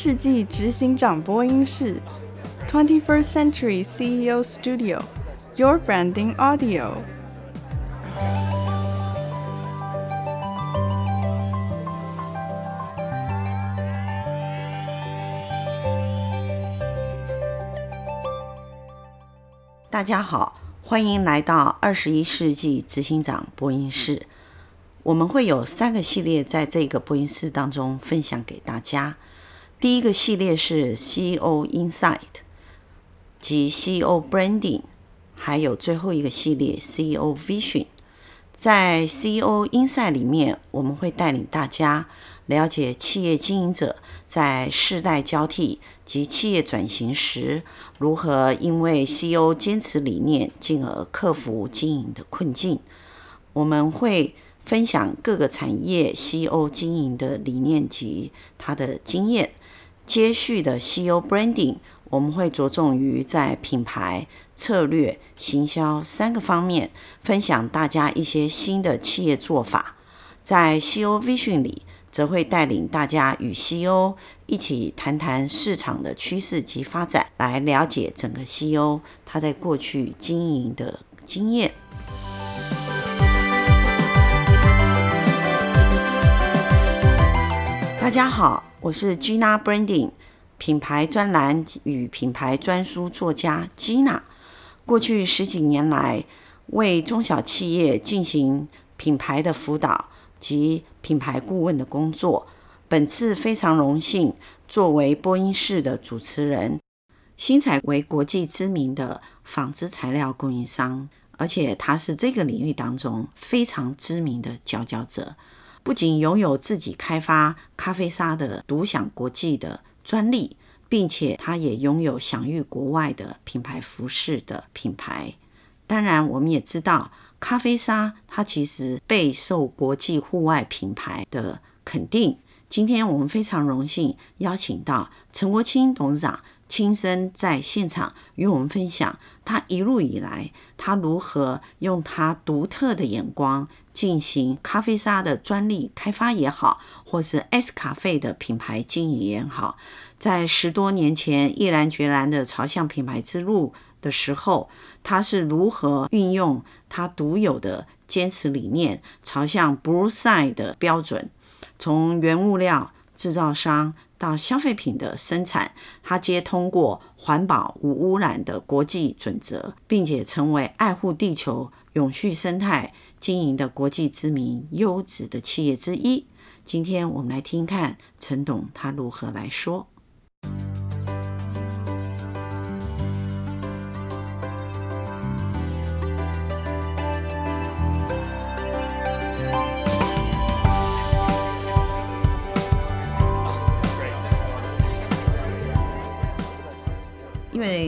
世纪执行长播音室，Twenty First Century CEO Studio，Your Branding Audio。大家好，欢迎来到二十一世纪执行长播音室。我们会有三个系列在这个播音室当中分享给大家。第一个系列是 CEO Insight 及 CEO Branding，还有最后一个系列 CEO Vision。在 CEO Insight 里面，我们会带领大家了解企业经营者在世代交替及企业转型时，如何因为 CEO 坚持理念，进而克服经营的困境。我们会分享各个产业 CEO 经营的理念及他的经验。接续的 CEO Branding，我们会着重于在品牌、策略、行销三个方面，分享大家一些新的企业做法。在 CEO Vision 里，则会带领大家与 CEO 一起谈谈市场的趋势及发展，来了解整个 CEO 他在过去经营的经验。大家好，我是 Gina Branding 品牌专栏与品牌专书作家 Gina。过去十几年来，为中小企业进行品牌的辅导及品牌顾问的工作。本次非常荣幸作为播音室的主持人。新采为国际知名的纺织材料供应商，而且它是这个领域当中非常知名的佼佼者。不仅拥有自己开发咖啡沙的独享国际的专利，并且它也拥有享誉国外的品牌服饰的品牌。当然，我们也知道咖啡沙它其实备受国际户外品牌的肯定。今天我们非常荣幸邀请到陈国清董事长。亲身在现场与我们分享，他一路以来，他如何用他独特的眼光进行咖啡沙的专利开发也好，或是 S 咖啡的品牌经营也好，在十多年前毅然决然的朝向品牌之路的时候，他是如何运用他独有的坚持理念，朝向 Blue Sign 的标准，从原物料制造商。到消费品的生产，它皆通过环保无污染的国际准则，并且成为爱护地球、永续生态经营的国际知名优质的企业之一。今天我们来听看陈董他如何来说。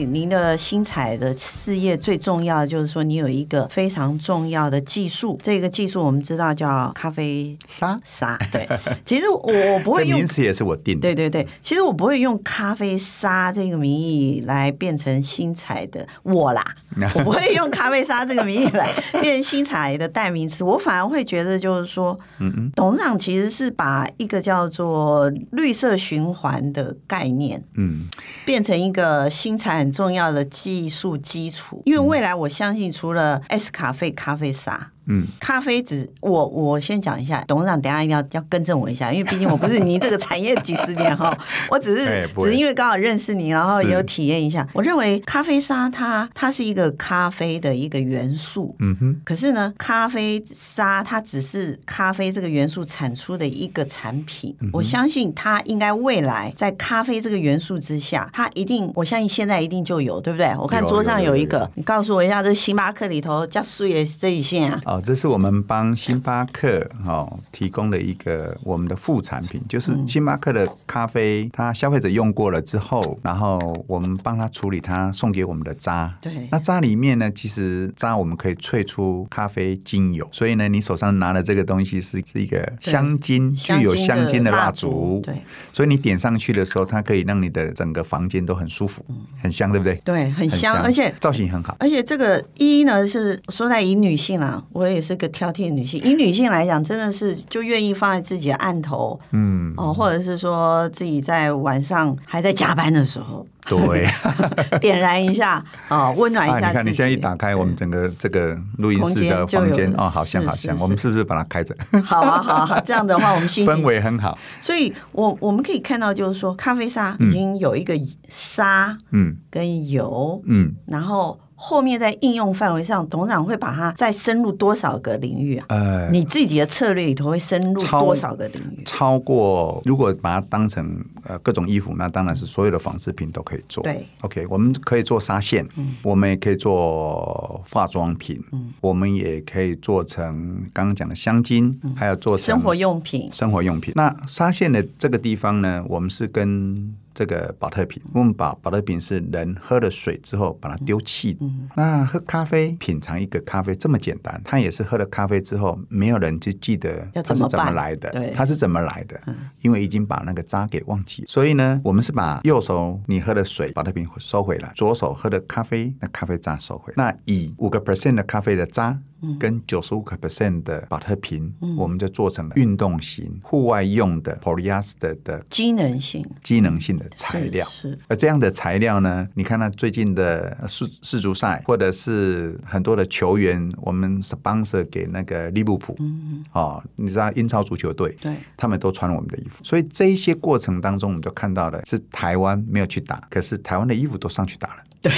您的新彩的事业最重要的就是说，你有一个非常重要的技术。这个技术我们知道叫咖啡沙沙。对，其实我我不会用 名词也是我定的。对对对，其实我不会用咖啡沙这个名义来变成新彩的我啦。我不会用咖啡沙这个名义来变成新彩的代名词。我反而会觉得就是说，嗯嗯，董事长其实是把一个叫做绿色循环的概念，嗯，变成一个新。重要的技术基础，因为未来我相信，除了 S 咖啡咖啡沙。嗯，咖啡只我我先讲一下，董事长等下一定要要更正我一下，因为毕竟我不是 你这个产业几十年哈，我只是只是因为刚好认识你，然后也有体验一下。我认为咖啡沙它它是一个咖啡的一个元素，嗯哼。可是呢，咖啡沙它只是咖啡这个元素产出的一个产品。我相信它应该未来在咖啡这个元素之下，它一定我相信现在一定就有，对不对？我看桌上有一个，你告诉我一下，这星巴克里头加树叶这一线啊。哦，这是我们帮星巴克哦提供的一个我们的副产品，就是星巴克的咖啡，它消费者用过了之后，然后我们帮他处理它，送给我们的渣。对，那渣里面呢，其实渣我们可以萃出咖啡精油，所以呢，你手上拿的这个东西是是一个香精，具有香精的蜡烛。对，所以你点上去的时候，它可以让你的整个房间都很舒服，很香，对不对？对，很香，而且造型很好。而且这个一呢是说在以女性啦，我。我也是个挑剔的女性。以女性来讲，真的是就愿意放在自己的案头，嗯，哦，或者是说自己在晚上还在加班的时候。对，点燃一下哦，温暖一下、啊。你看，你现在一打开我们整个这个录音室的房间哦，好像好像，我们是不是把它开着？好啊，好啊，这样的话我们氛围很好。所以我我们可以看到，就是说，咖啡沙已经有一个沙，嗯，跟油，嗯，然后。后面在应用范围上，董事长会把它再深入多少个领域啊？呃，你自己的策略里头会深入多少个领域？超，超过，如果把它当成呃各种衣服，那当然是所有的纺织品都可以做。对，OK，我们可以做纱线，嗯，我们也可以做化妆品，嗯，我们也可以做成刚刚讲的香精，嗯，还有做成生活用品。生活用品。那纱线的这个地方呢，我们是跟。这个保特瓶，我们把保特瓶是人喝了水之后把它丢弃。嗯，那喝咖啡，品尝一个咖啡这么简单，它也是喝了咖啡之后，没有人就记得它是怎么来的，它是怎么来的，因为已经把那个渣给忘记。所以呢，我们是把右手你喝的水保特瓶收回来，左手喝的咖啡那咖啡渣收回。那以五个 percent 的咖啡的渣。跟九十五个 percent 的宝特瓶，嗯、我们就做成了运动型、户外用的 polyester 的机能性、机能性的材料。是，是而这样的材料呢，你看，那最近的世世足赛，或者是很多的球员，我们 sponsor 给那个利物浦，嗯、哦，你知道英超足球队，对，他们都穿我们的衣服。所以这一些过程当中，我们就看到了是台湾没有去打，可是台湾的衣服都上去打了，对，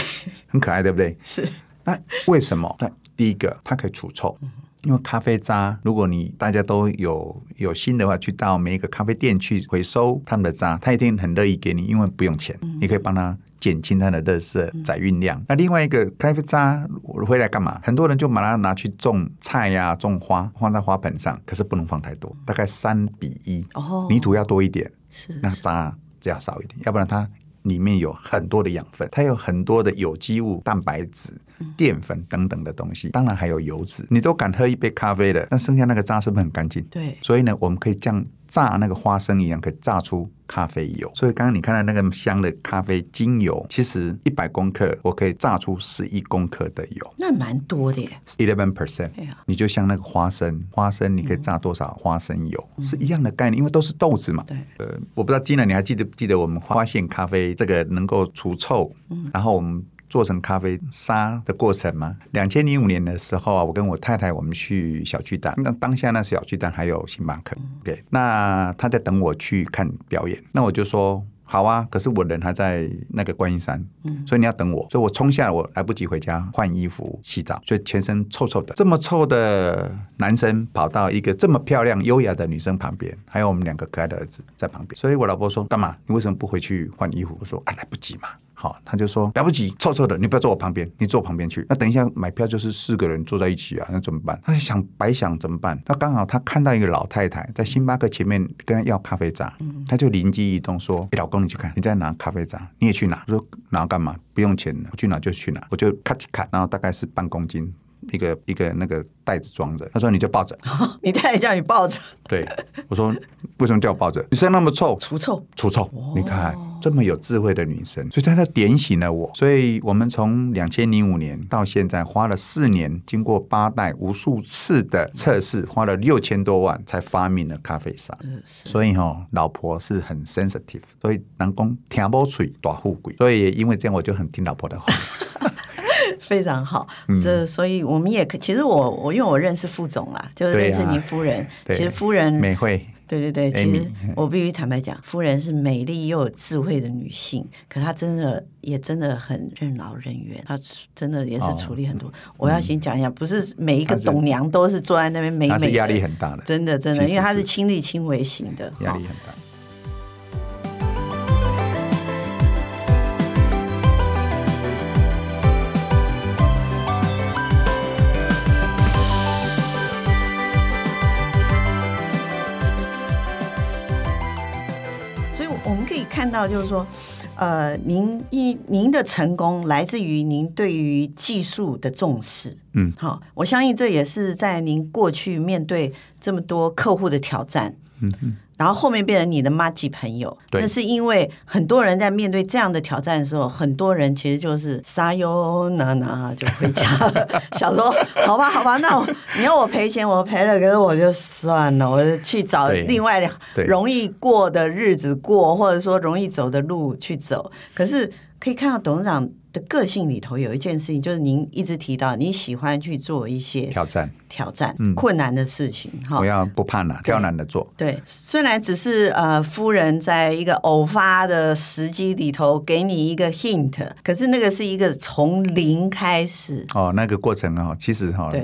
很可爱，对不对？是。那为什么？那第一个，它可以除臭，因为咖啡渣，如果你大家都有有心的话，去到每一个咖啡店去回收他们的渣，他一定很乐意给你，因为不用钱，你可以帮他减轻他的垃圾载运量。那另外一个咖啡渣回来干嘛？很多人就把它拿去种菜呀、啊，种花，放在花盆上，可是不能放太多，大概三比一，泥土要多一点，那渣就要少一点，要不然它。里面有很多的养分，它有很多的有机物、蛋白质、淀粉等等的东西，当然还有油脂。你都敢喝一杯咖啡了，那剩下那个渣是不是很干净？对。所以呢，我们可以将榨那个花生一样，可以榨出咖啡油。所以刚刚你看到那个香的咖啡精油，其实一百公克我可以榨出十一公克的油，那蛮多的耶。Eleven percent，你就像那个花生，花生你可以榨多少花生油，嗯、是一样的概念，因为都是豆子嘛。对。呃，我不知道 Gina 你还记得不记得我们发现咖啡这个能够除臭，嗯、然后我们。做成咖啡沙的过程吗？两千零五年的时候啊，我跟我太太我们去小巨蛋，那当下那小巨蛋还有星巴克，对，那他在等我去看表演，那我就说好啊，可是我人还在那个观音山，所以你要等我，所以我冲下来，我来不及回家换衣服洗澡，所以全身臭臭的，这么臭的男生跑到一个这么漂亮优雅的女生旁边，还有我们两个可爱的儿子在旁边，所以我老婆说干嘛？你为什么不回去换衣服？我说啊，来不及嘛。好，他就说了不起，臭臭的，你不要坐我旁边，你坐我旁边去。那等一下买票就是四个人坐在一起啊，那怎么办？他就想白想怎么办？那刚好他看到一个老太太在星巴克前面跟他要咖啡渣，他就灵机一动说：“哎，老公，你去看，你在拿咖啡渣，你也去拿。”我说拿干嘛？不用钱，我去拿就去拿，我就咔嚓咔，然后大概是半公斤。一个一个那个袋子装着，他说你就抱着，你太太叫你抱着，对，我说为什么叫我抱着？你身上那么臭，除臭，除臭，哦、你看这么有智慧的女生，所以她就点醒了我。所以我们从两千零五年到现在花了四年，经过八代无数次的测试，花了六千多万才发明了咖啡沙。所以哈、哦，老婆是很 sensitive，所以南宫听不出大富贵，所以也因为这样，我就很听老婆的话。非常好，这、嗯、所以我们也可其实我我因为我认识副总啦，就是认识您夫人。啊、其实夫人美慧，对对对，其实我必须坦白讲，夫人是美丽又有智慧的女性，可她真的也真的很任劳任怨，她真的也是处理很多。哦、我要先讲一下，不是每一个董娘都是坐在那边美美压力很大的，真的真的，因为她是亲力亲为型的，压力很大。看到就是说，呃，您一您的成功来自于您对于技术的重视，嗯，好，我相信这也是在您过去面对这么多客户的挑战，嗯嗯，然后后面变成你的妈吉朋友，那是因为很多人在面对这样的挑战的时候，很多人其实就是撒悠那那就回家。了，想说好吧好吧，那我你要我赔钱我赔了，可是我就算了，我就去找另外容易过的日子过，或者说容易走的路去走。可是可以看到董事长的个性里头有一件事情，就是您一直提到你喜欢去做一些挑战。挑战困难的事情，哈、嗯，不要不怕难，挑难的做。对，虽然只是呃，夫人在一个偶发的时机里头给你一个 hint，可是那个是一个从零开始。哦，那个过程哦，其实哈，对，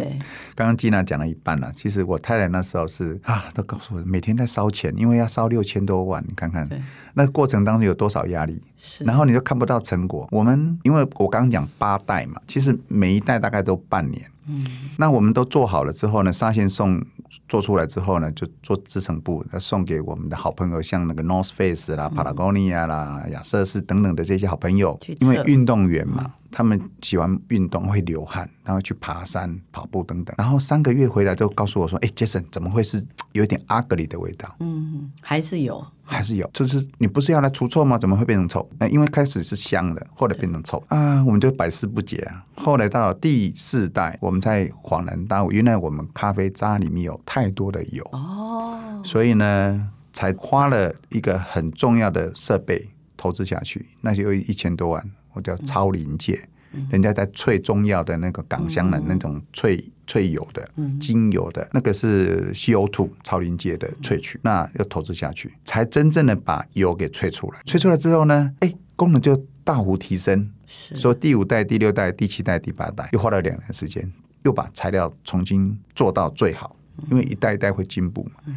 刚刚 Gina 讲了一半了。其实我太太那时候是啊，都告诉我每天在烧钱，因为要烧六千多万，你看看那过程当中有多少压力，是，然后你就看不到成果。我们因为我刚刚讲八代嘛，其实每一代大概都半年。嗯，那我们都做好了之后呢，纱线送做出来之后呢，就做制成部，要送给我们的好朋友，像那个 North Face 啦、Patagonia 啦、亚瑟士等等的这些好朋友，因为运动员嘛。嗯他们喜欢运动，会流汗，然后去爬山、跑步等等。然后三个月回来，都告诉我说：“哎，Jason，怎么会是 有一点阿格里的味道？”嗯，还是有，还是有。就是你不是要来除臭吗？怎么会变成臭？那因为开始是香的，后来变成臭啊，我们就百思不解啊。后来到了第四代，我们才恍然大悟，原来我们咖啡渣里面有太多的油哦，所以呢，才花了一个很重要的设备投资下去，那就有一千多万。我叫超临界，嗯、人家在萃中药的那个港香的那种萃萃油的、嗯、精油的那个是 CO2 超临界的萃取，嗯、那要投资下去，才真正的把油给萃出来。萃出来之后呢，哎，功能就大幅提升。是说第五代、第六代、第七代、第八代，又花了两年时间，又把材料重新做到最好，因为一代一代会进步嘛。嗯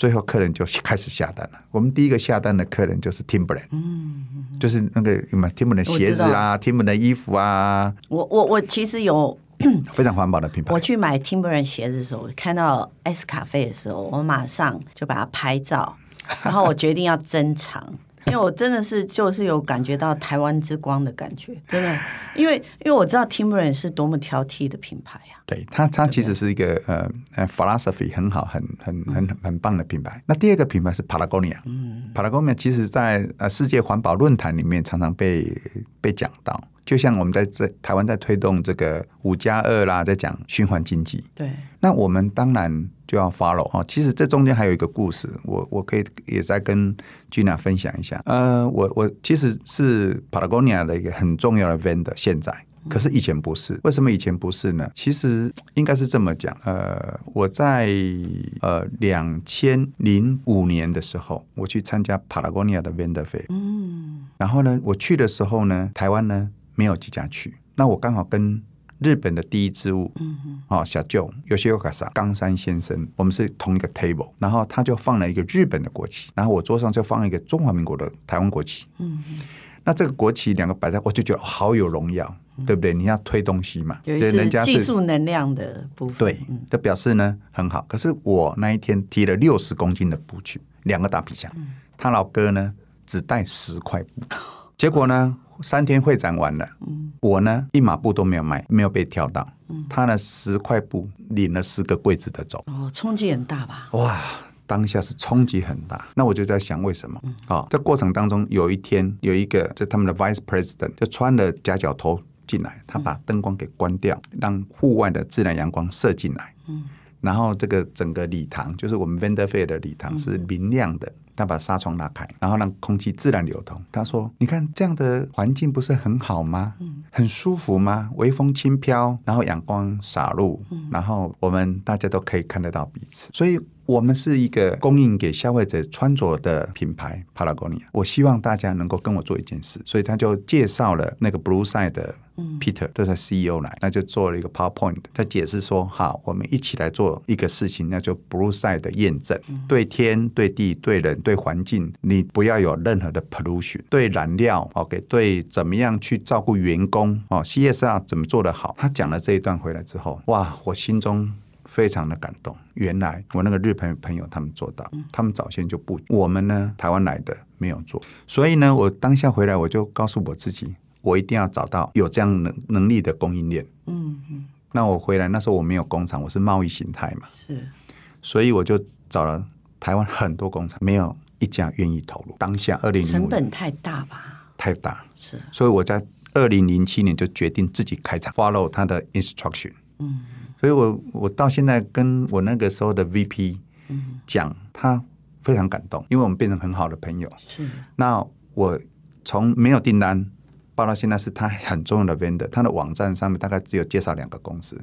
最后客人就开始下单了。我们第一个下单的客人就是 Timberland，嗯，就是那个什么 Timberland 鞋子啊，Timberland 衣服啊。我我我其实有 非常环保的品牌。我去买 Timberland 鞋子的时候，看到 S 咖啡的时候，我马上就把它拍照，然后我决定要珍藏。因为我真的是就是有感觉到台湾之光的感觉，真的，因为因为我知道 Timberland 是多么挑剔的品牌呀、啊。对，它它其实是一个呃呃 philosophy 很好、很很很很棒的品牌。嗯、那第二个品牌是 Patagonia，嗯，Patagonia 其实在呃世界环保论坛里面常常被被讲到。就像我们在在台湾在推动这个五加二啦，在讲循环经济。对，那我们当然就要 follow 哦。其实这中间还有一个故事，我我可以也在跟 Gina 分享一下。呃，我我其实是 Patagonia 的一个很重要的 vendor，现在，可是以前不是。为什么以前不是呢？其实应该是这么讲。呃，我在呃两千零五年的时候，我去参加 Patagonia 的 vendor fair。嗯。然后呢，我去的时候呢，台湾呢。没有几家去，那我刚好跟日本的第一支物，嗯哼，哦，小舅有些有卡萨冈山先生，我们是同一个 table，然后他就放了一个日本的国旗，然后我桌上就放了一个中华民国的台湾国旗，嗯哼，那这个国旗两个摆在，我就觉得好有荣耀，嗯、对不对？你要推东西嘛，有一些技术能量的部分，对，这表示呢很好。可是我那一天提了六十公斤的布去，两个大皮箱，嗯、他老哥呢只带十块布，结果呢？三天会展完了，嗯、我呢一码布都没有卖，没有被挑到。嗯、他呢十块布领了十个柜子的走。哦，冲击很大吧？哇，当下是冲击很大。那我就在想，为什么？嗯、哦，这过程当中有一天有一个就他们的 vice president 就穿了夹脚拖进来，他把灯光给关掉，嗯、让户外的自然阳光射进来。嗯、然后这个整个礼堂就是我们 vendor fair 的礼堂是明亮的。嗯他把纱窗拉开，然后让空气自然流通。他说：“你看这样的环境不是很好吗？嗯很舒服吗？微风轻飘，然后阳光洒入，然后我们大家都可以看得到彼此。所以，我们是一个供应给消费者穿着的品牌。Patagonia，我希望大家能够跟我做一件事，所以他就介绍了那个 Blue Side 的。” Peter 都是 CEO 来，那就做了一个 PowerPoint，他解释说：好，我们一起来做一个事情，那就 Blue Side 的验证，对天、对地、对人、对环境，你不要有任何的 pollution。对燃料，OK，对怎么样去照顾员工哦，CSR 怎么做得好？他讲了这一段回来之后，哇，我心中非常的感动。原来我那个日本朋友他们做到，他们早先就不，我们呢台湾来的没有做，所以呢，我当下回来我就告诉我自己。我一定要找到有这样能能力的供应链。嗯嗯。那我回来那时候我没有工厂，我是贸易形态嘛。是。所以我就找了台湾很多工厂没有一家愿意投入。当下二零零成本太大吧？太大是，所以我在二零零七年就决定自己开厂，follow 他的 instruction。嗯，所以我我到现在跟我那个时候的 VP 讲，他非常感动，因为我们变成很好的朋友。是，那我从没有订单报到现在是他很重要的 vendor，他的网站上面大概只有介绍两个公司，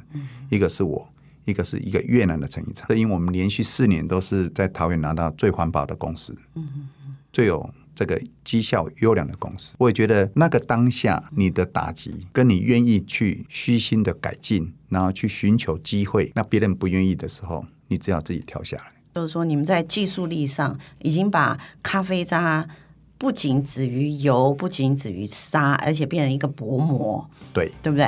一个是我。一个是一个越南的成衣厂，因为我们连续四年都是在桃园拿到最环保的公司，嗯最有这个绩效优良的公司。我也觉得那个当下你的打击，跟你愿意去虚心的改进，然后去寻求机会，那别人不愿意的时候，你只要自己跳下来。就是说，你们在技术力上已经把咖啡渣不仅止于油，不仅止于沙，而且变成一个薄膜，对，对不对？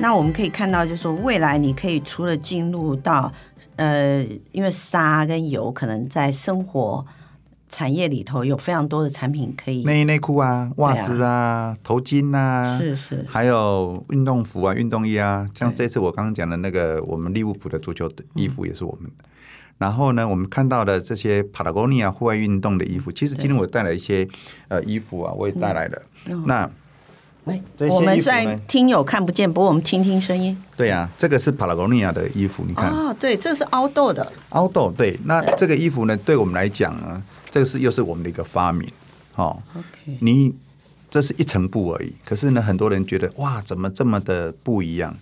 那我们可以看到，就是说未来你可以除了进入到呃，因为沙跟油可能在生活产业里头有非常多的产品可以内衣内裤啊、袜子啊、啊头巾啊，是是，还有运动服啊、运动衣啊，像这次我刚刚讲的那个我们利物浦的足球的衣服也是我们的。嗯、然后呢，我们看到的这些 Patagonia 户外运动的衣服，其实今天我带来一些呃衣服啊，我也带来了。嗯、那我们虽然听友看不见，不过我们听听声音。对呀、啊，这个是帕拉贡尼亚的衣服，你看。哦，对，这是凹豆的。凹豆，对。那这个衣服呢，对我们来讲呢，这个是又是我们的一个发明。哦，OK。你这是一层布而已，可是呢，很多人觉得哇，怎么这么的不一样？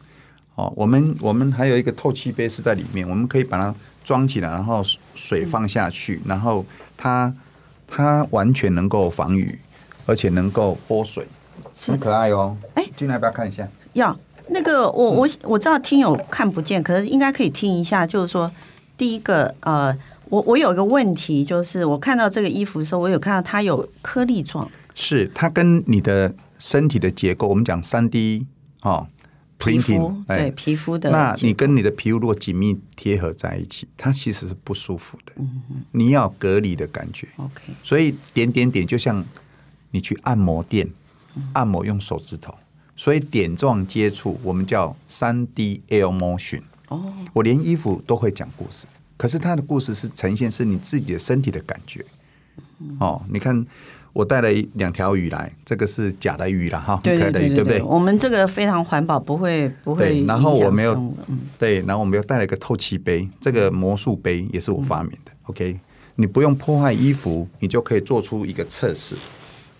哦，我们我们还有一个透气杯是在里面，我们可以把它装起来，然后水放下去，嗯、然后它它完全能够防雨，而且能够拨水。很可爱哦！哎，进来不要看一下？要那个我我我知道听友看不见，可是应该可以听一下。就是说，第一个呃，我我有一个问题，就是我看到这个衣服的时候，我有看到它有颗粒状，是它跟你的身体的结构，我们讲三 D 哦，皮肤对皮肤的，那你跟你的皮肤如果紧密贴合在一起，它其实是不舒服的。你要隔离的感觉。OK，所以点点点就像你去按摩店。按摩用手指头，所以点状接触我们叫三 D Air Motion。哦，我连衣服都会讲故事，可是它的故事是呈现是你自己的身体的感觉。哦，你看我带了两条鱼来，这个是假的鱼了哈，对对对，对不对？我们这个非常环保，不会不会。然后我们又对，然后我们又带了一个透气杯，这个魔术杯也是我发明的。OK，你不用破坏衣服，你就可以做出一个测试。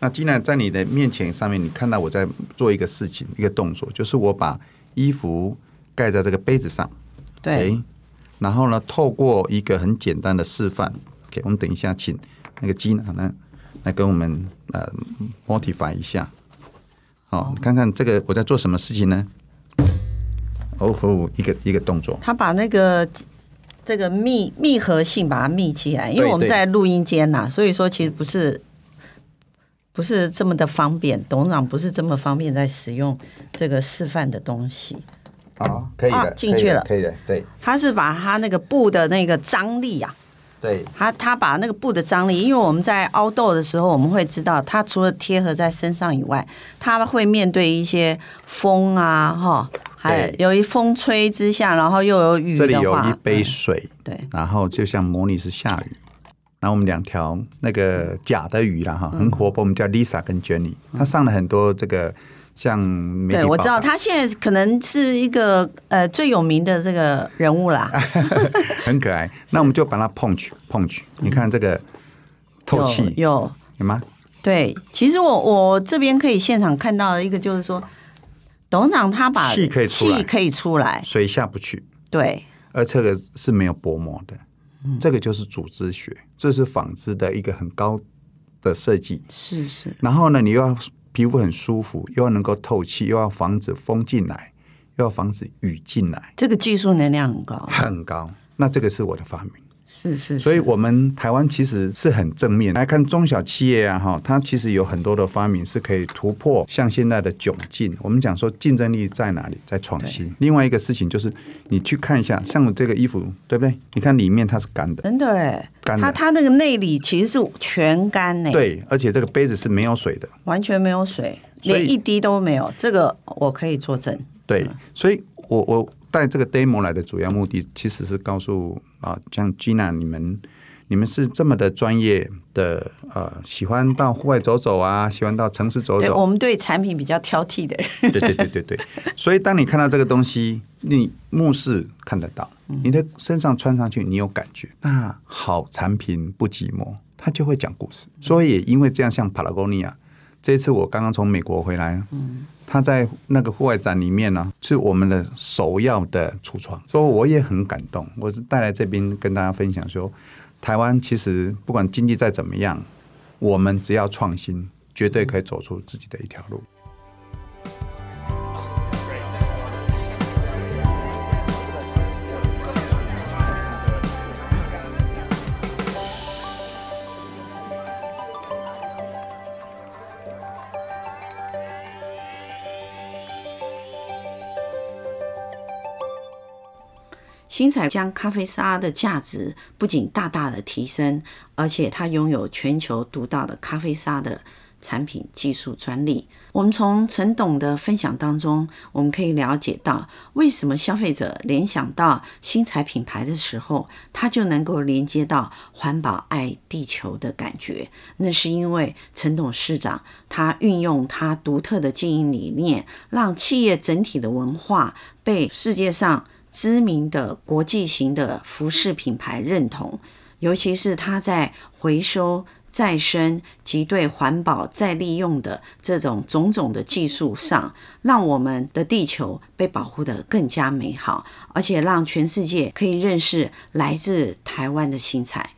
那既然在你的面前上面，你看到我在做一个事情，一个动作，就是我把衣服盖在这个杯子上，对，然后呢，透过一个很简单的示范，OK，我们等一下请那个 Gina 呢来跟我们呃 modify 一下，好，你看看这个我在做什么事情呢？哦吼，一个一个动作，他把那个这个密密合性把它密起来，因为我们在录音间呐，所以说其实不是。不是这么的方便，董事长不是这么方便在使用这个示范的东西。啊，可以的，进去了，可以的，对。他是把他那个布的那个张力啊，对，他他把那个布的张力，因为我们在凹豆的时候，我们会知道，它除了贴合在身上以外，它会面对一些风啊，哈，还有一风吹之下，然后又有雨的话，这里有一杯水，嗯、对，然后就像模拟是下雨。然后我们两条那个假的鱼啦哈，很活泼，我们叫 Lisa 跟 Jenny，她上了很多这个像。对，我知道她现在可能是一个呃最有名的这个人物啦，很可爱。那我们就把它 punch punch，你看这个透气有有，有吗？对，其实我我这边可以现场看到的一个就是说，董事长他把气可以气可以出来，水下不去，对，而这个是没有薄膜的。这个就是组织学，这是纺织的一个很高的设计。是是。然后呢，你又要皮肤很舒服，又要能够透气，又要防止风进来，又要防止雨进来。这个技术能量很高。很高。那这个是我的发明。是是，是，所以我们台湾其实是很正面来看中小企业啊，哈，它其实有很多的发明是可以突破像现在的窘境。我们讲说竞争力在哪里，在创新。另外一个事情就是你去看一下，像我这个衣服，对不对？你看里面它是干的，真的哎，干的。它它那个内里其实是全干呢。对，而且这个杯子是没有水的，完全没有水，连一滴都没有。这个我可以作证。对，所以我我带这个 demo 来的主要目的，其实是告诉。啊，像 Gina，你们你们是这么的专业的，呃，喜欢到户外走走啊，喜欢到城市走走。我们对产品比较挑剔的人。对对对对对，所以当你看到这个东西，你目视看得到，你的身上穿上去，你有感觉。那好产品不寂寞，它就会讲故事。所以也因为这样，像 Patagonia，这次我刚刚从美国回来，嗯。他在那个户外展里面呢，是我们的首要的橱窗，所以我也很感动。我是带来这边跟大家分享说，台湾其实不管经济再怎么样，我们只要创新，绝对可以走出自己的一条路。新彩将咖啡沙的价值不仅大大的提升，而且它拥有全球独到的咖啡沙的产品技术专利。我们从陈董的分享当中，我们可以了解到，为什么消费者联想到新彩品牌的时候，他就能够连接到环保、爱地球的感觉。那是因为陈董事长他运用他独特的经营理念，让企业整体的文化被世界上。知名的国际型的服饰品牌认同，尤其是它在回收、再生及对环保再利用的这种种种的技术上，让我们的地球被保护得更加美好，而且让全世界可以认识来自台湾的新材。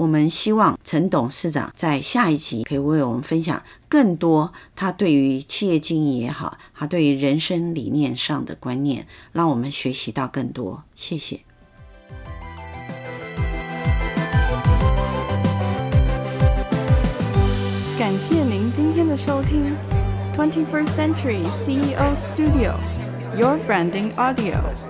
我们希望陈董事长在下一集可以为我们分享更多他对于企业经营也好，他对于人生理念上的观念，让我们学习到更多。谢谢。感谢您今天的收听，Twenty First Century CEO Studio，Your Branding Audio。